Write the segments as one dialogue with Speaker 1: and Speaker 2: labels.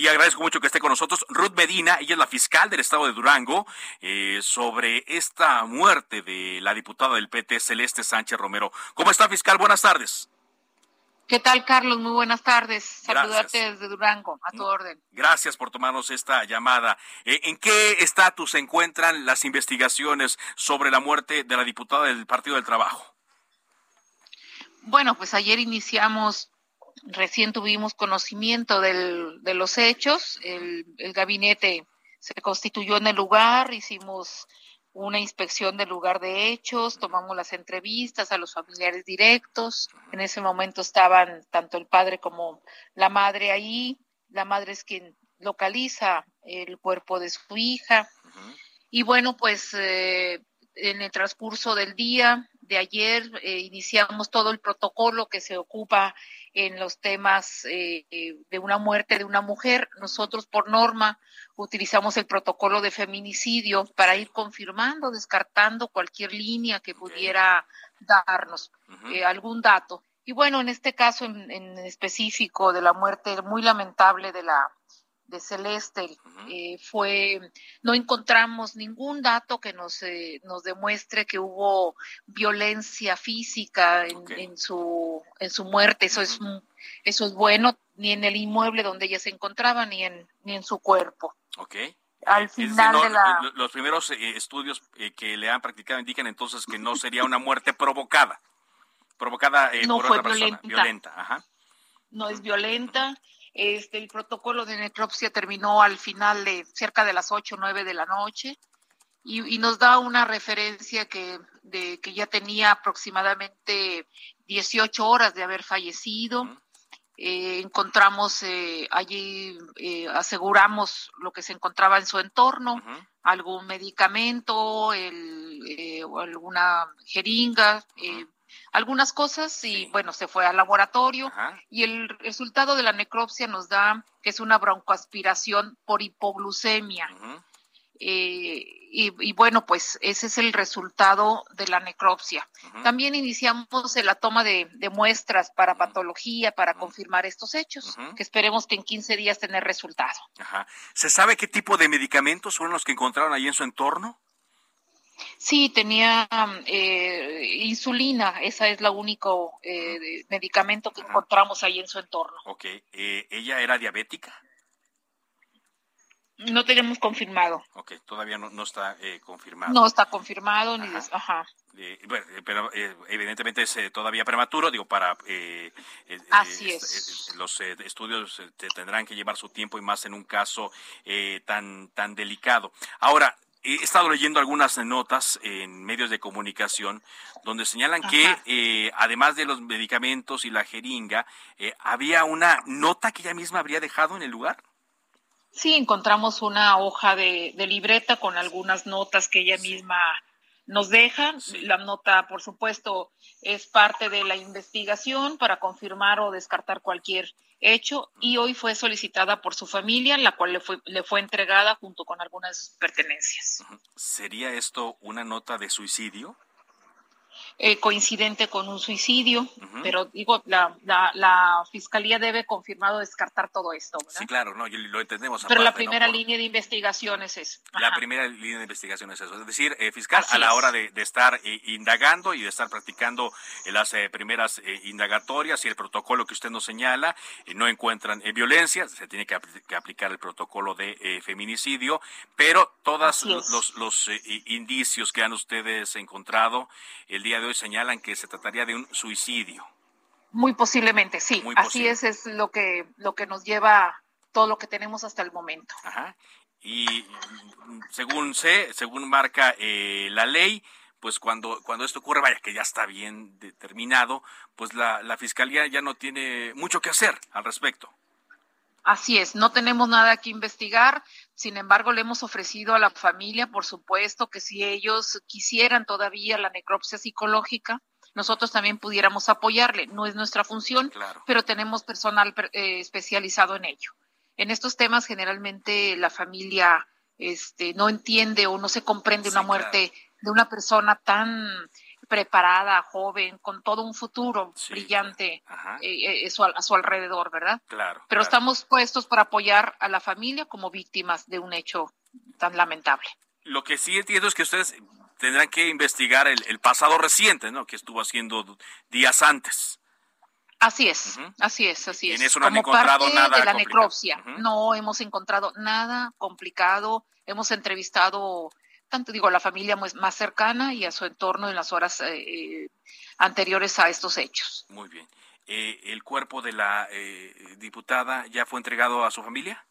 Speaker 1: Y agradezco mucho que esté con nosotros Ruth Medina, ella es la fiscal del estado de Durango, eh, sobre esta muerte de la diputada del PT, Celeste Sánchez Romero. ¿Cómo está, fiscal? Buenas tardes.
Speaker 2: ¿Qué tal, Carlos? Muy buenas tardes. Saludarte desde Durango, a tu orden.
Speaker 1: Gracias por tomarnos esta llamada. Eh, ¿En qué estatus se encuentran las investigaciones sobre la muerte de la diputada del Partido del Trabajo?
Speaker 2: Bueno, pues ayer iniciamos recién tuvimos conocimiento del, de los hechos, el, el, gabinete se constituyó en el lugar, hicimos una inspección del lugar de hechos, tomamos las entrevistas a los familiares directos, en ese momento estaban tanto el padre como la madre ahí, la madre es quien localiza el cuerpo de su hija, y bueno, pues eh, en el transcurso del día de ayer eh, iniciamos todo el protocolo que se ocupa en los temas eh, de una muerte de una mujer. Nosotros por norma utilizamos el protocolo de feminicidio para ir confirmando, descartando cualquier línea que pudiera darnos eh, algún dato. Y bueno, en este caso en, en específico de la muerte muy lamentable de la de Celeste eh, fue no encontramos ningún dato que nos eh, nos demuestre que hubo violencia física en, en su en su muerte. Eso es eso es bueno ni en el inmueble donde ella se encontraba ni en ni en su cuerpo.
Speaker 1: Okay.
Speaker 2: al final
Speaker 1: no,
Speaker 2: de la
Speaker 1: los primeros eh, estudios eh, que le han practicado indican entonces que no sería una muerte provocada provocada eh,
Speaker 2: no
Speaker 1: por
Speaker 2: fue
Speaker 1: otra persona
Speaker 2: violenta.
Speaker 1: violenta ajá.
Speaker 2: No es violenta este, el protocolo de necropsia terminó al final de cerca de las ocho o nueve de la noche y, y, nos da una referencia que, de, que ya tenía aproximadamente 18 horas de haber fallecido. Eh, encontramos eh, allí, eh, aseguramos lo que se encontraba en su entorno, uh -huh. algún medicamento, el, eh, alguna jeringa. Uh -huh algunas cosas y sí. bueno, se fue al laboratorio Ajá. y el resultado de la necropsia nos da que es una broncoaspiración por hipoglucemia. Eh, y, y, bueno, pues ese es el resultado de la necropsia. Uh -huh. También iniciamos la toma de, de muestras para uh -huh. patología, para confirmar estos hechos, que esperemos que en 15 días tener resultado.
Speaker 1: Ajá. ¿Se sabe qué tipo de medicamentos fueron los que encontraron ahí en su entorno?
Speaker 2: Sí, tenía eh, insulina, esa es la único eh, medicamento que encontramos ahí en su entorno.
Speaker 1: Ok, eh, ¿ella era diabética?
Speaker 2: No tenemos confirmado.
Speaker 1: Ok, todavía no, no está eh, confirmado.
Speaker 2: No está confirmado, ni. Des, ajá.
Speaker 1: bueno, pero evidentemente es todavía prematuro, digo, para...
Speaker 2: Así es.
Speaker 1: los estudios tendrán que llevar su tiempo y más en un caso tan, tan delicado. Ahora, he estado leyendo algunas notas en medios de comunicación donde señalan Ajá. que eh, además de los medicamentos y la jeringa, eh, había una nota que ella misma habría dejado en el lugar.
Speaker 2: Sí, encontramos una hoja de, de libreta con algunas notas que ella sí. Nos deja. Sí. La nota, por supuesto, es parte de la investigación para confirmar o descartar cualquier hecho y hoy fue solicitada por su familia, la cual le fue, le fue entregada junto con algunas pertenencias.
Speaker 1: ¿Sería esto una nota de suicidio?
Speaker 2: Eh, coincidente con un suicidio, uh -huh. pero digo, la, la, la, fiscalía debe confirmado descartar todo esto. ¿verdad?
Speaker 1: Sí, claro, no, lo entendemos.
Speaker 2: Pero
Speaker 1: aparte,
Speaker 2: la primera línea de investigación es eso.
Speaker 1: Ajá. La primera línea de investigación es eso. Es decir, eh, fiscal, Así a la es. hora de, de estar eh, indagando y de estar practicando las primeras eh, indagatorias y el protocolo que usted nos señala, no encuentran violencia, se tiene que, apl que, aplicar el protocolo de feminicidio, pero todos los, los indicios que han ustedes encontrado el día de hoy señalan que se trataría de un suicidio.
Speaker 2: Muy posiblemente, sí. Muy Así es, es lo que, lo que nos lleva todo lo que tenemos hasta el momento.
Speaker 1: Ajá. Y según sé, según marca eh, la ley, pues cuando, cuando esto ocurre, vaya que ya está bien determinado, pues la, la fiscalía ya no tiene mucho que hacer al respecto.
Speaker 2: Así es, no tenemos nada que investigar, sin embargo le hemos ofrecido a la familia, por supuesto, que si ellos quisieran todavía la necropsia psicológica, nosotros también pudiéramos apoyarle. No es nuestra función, pero tenemos personal eh, especializado en ello. En estos temas generalmente la familia este, no entiende o no se comprende una muerte de una persona tan preparada, joven, con todo un futuro brillante eh, eh, a su alrededor, ¿verdad?
Speaker 1: Claro.
Speaker 2: Pero estamos puestos para apoyar a la familia como víctimas de un hecho tan lamentable.
Speaker 1: Lo que sí entiendo es que ustedes tendrán que investigar el, pasado reciente, ¿no? Que estuvo haciendo días antes.
Speaker 2: Así es, así es, así es.
Speaker 1: En eso no han encontrado nada
Speaker 2: de la necropsia. No hemos encontrado nada complicado. Hemos entrevistado tanto digo a la familia más cercana y a su entorno en las horas eh, eh, anteriores a estos hechos.
Speaker 1: Muy bien. Eh, ¿El cuerpo de la diputada ya fue entregado a su familia?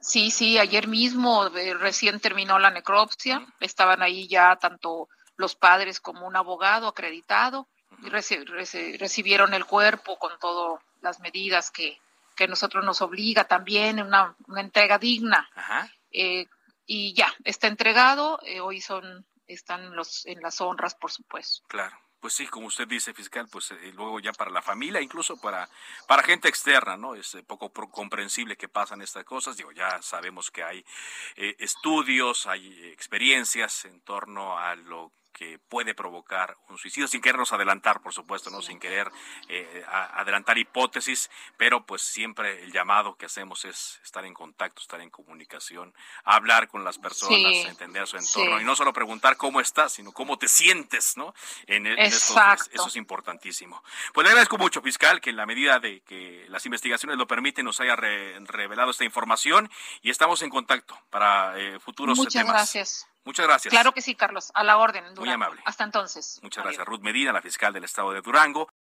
Speaker 2: Sí, sí, ayer mismo recién terminó la necropsia. Estaban ahí ya tanto los padres como un abogado acreditado y recibieron el cuerpo con todas las medidas que, que nosotros nos obliga también, una, una entrega digna. Ajá y ya, está entregado, eh, hoy son, están los, en las honras, por supuesto.
Speaker 1: Claro. Pues sí, como usted dice, fiscal, pues eh, luego ya para la familia, incluso para, para gente externa, ¿no? Es eh, poco comprensible que pasan estas cosas. Digo, ya sabemos que hay estudios, hay experiencias en torno a lo que puede provocar un suicidio, sin querernos adelantar, por supuesto, no sin querer eh, adelantar hipótesis, pero pues siempre el llamado que hacemos es estar en contacto, estar en comunicación, hablar con las personas, entender su entorno y no solo preguntar cómo estás, sino cómo te sientes, ¿no? En, e, estos Eso es importantísimo. Pues le agradezco mucho, fiscal, que en la medida de que las investigaciones lo permiten nos haya revelado esta información y estamos en contacto para eh, futuros
Speaker 2: Muchas
Speaker 1: temas.
Speaker 2: gracias.
Speaker 1: Muchas gracias.
Speaker 2: Claro que sí, Carlos. A la orden.
Speaker 1: Muy amable.
Speaker 2: Hasta entonces.
Speaker 1: Muchas gracias. Ruth Medina, la fiscal del estado de Durango.